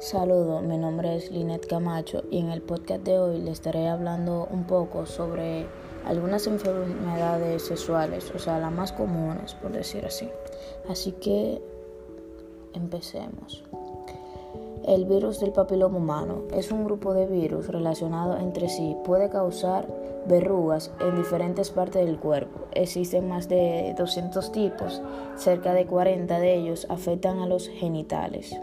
Saludos, mi nombre es Linet Camacho y en el podcast de hoy le estaré hablando un poco sobre algunas enfermedades sexuales, o sea, las más comunes, por decir así. Así que empecemos. El virus del papiloma humano es un grupo de virus relacionados entre sí. Puede causar verrugas en diferentes partes del cuerpo. Existen más de 200 tipos, cerca de 40 de ellos afectan a los genitales.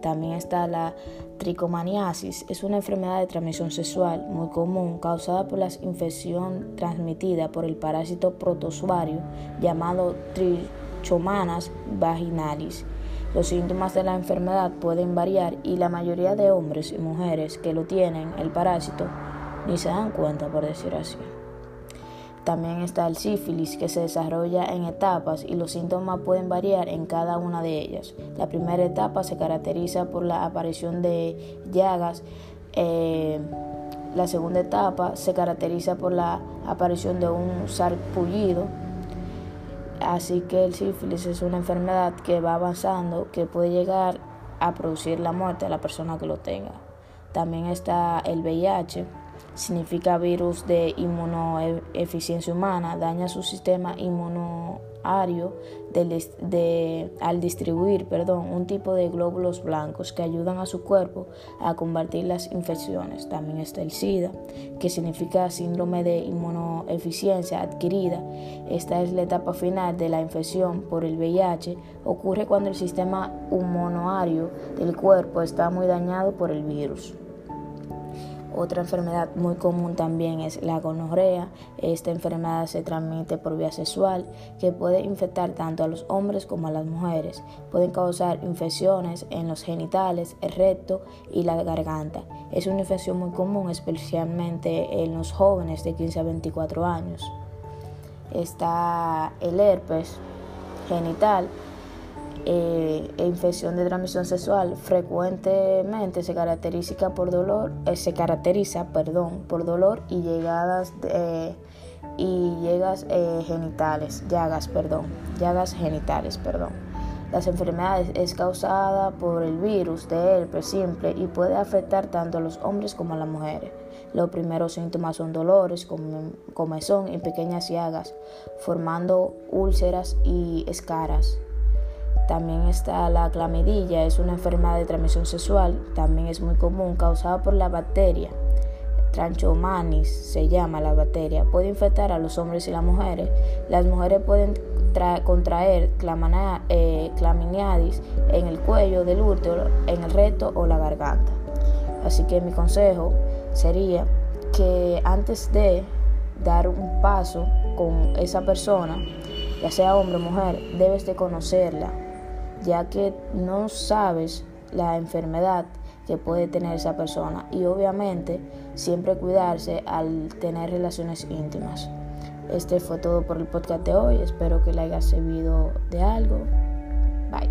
También está la tricomaniasis, es una enfermedad de transmisión sexual muy común causada por la infección transmitida por el parásito protozoario llamado Trichomanas vaginalis. Los síntomas de la enfermedad pueden variar y la mayoría de hombres y mujeres que lo tienen, el parásito, ni se dan cuenta, por decir así. También está el sífilis que se desarrolla en etapas y los síntomas pueden variar en cada una de ellas. La primera etapa se caracteriza por la aparición de llagas. Eh, la segunda etapa se caracteriza por la aparición de un sarpullido. Así que el sífilis es una enfermedad que va avanzando, que puede llegar a producir la muerte a la persona que lo tenga. También está el VIH, significa virus de inmunoeficiencia humana, daña su sistema inmunario al distribuir perdón, un tipo de glóbulos blancos que ayudan a su cuerpo a combatir las infecciones. También está el SIDA, que significa síndrome de inmunoeficiencia adquirida. Esta es la etapa final de la infección por el VIH. Ocurre cuando el sistema inmunario del cuerpo está muy dañado por el virus. Otra enfermedad muy común también es la gonorrea. Esta enfermedad se transmite por vía sexual que puede infectar tanto a los hombres como a las mujeres. Pueden causar infecciones en los genitales, el recto y la garganta. Es una infección muy común especialmente en los jóvenes de 15 a 24 años. Está el herpes genital e infección de transmisión sexual frecuentemente se caracteriza por dolor, eh, se caracteriza, perdón, por dolor y llegadas y llegas eh, genitales, llagas, perdón, llagas genitales, perdón. Las enfermedades es causada por el virus de herpes simple y puede afectar tanto a los hombres como a las mujeres. Los primeros síntomas son dolores, comezón y pequeñas llagas, formando úlceras y escaras. También está la clamidilla, es una enfermedad de transmisión sexual, también es muy común, causada por la bacteria. Tranchomanis se llama la bacteria, puede infectar a los hombres y las mujeres. Las mujeres pueden contraer eh, claminiadis en el cuello del útero, en el recto o la garganta. Así que mi consejo sería que antes de dar un paso con esa persona, ya sea hombre o mujer, debes de conocerla, ya que no sabes la enfermedad que puede tener esa persona y obviamente siempre cuidarse al tener relaciones íntimas. Este fue todo por el podcast de hoy, espero que le haya servido de algo. Bye.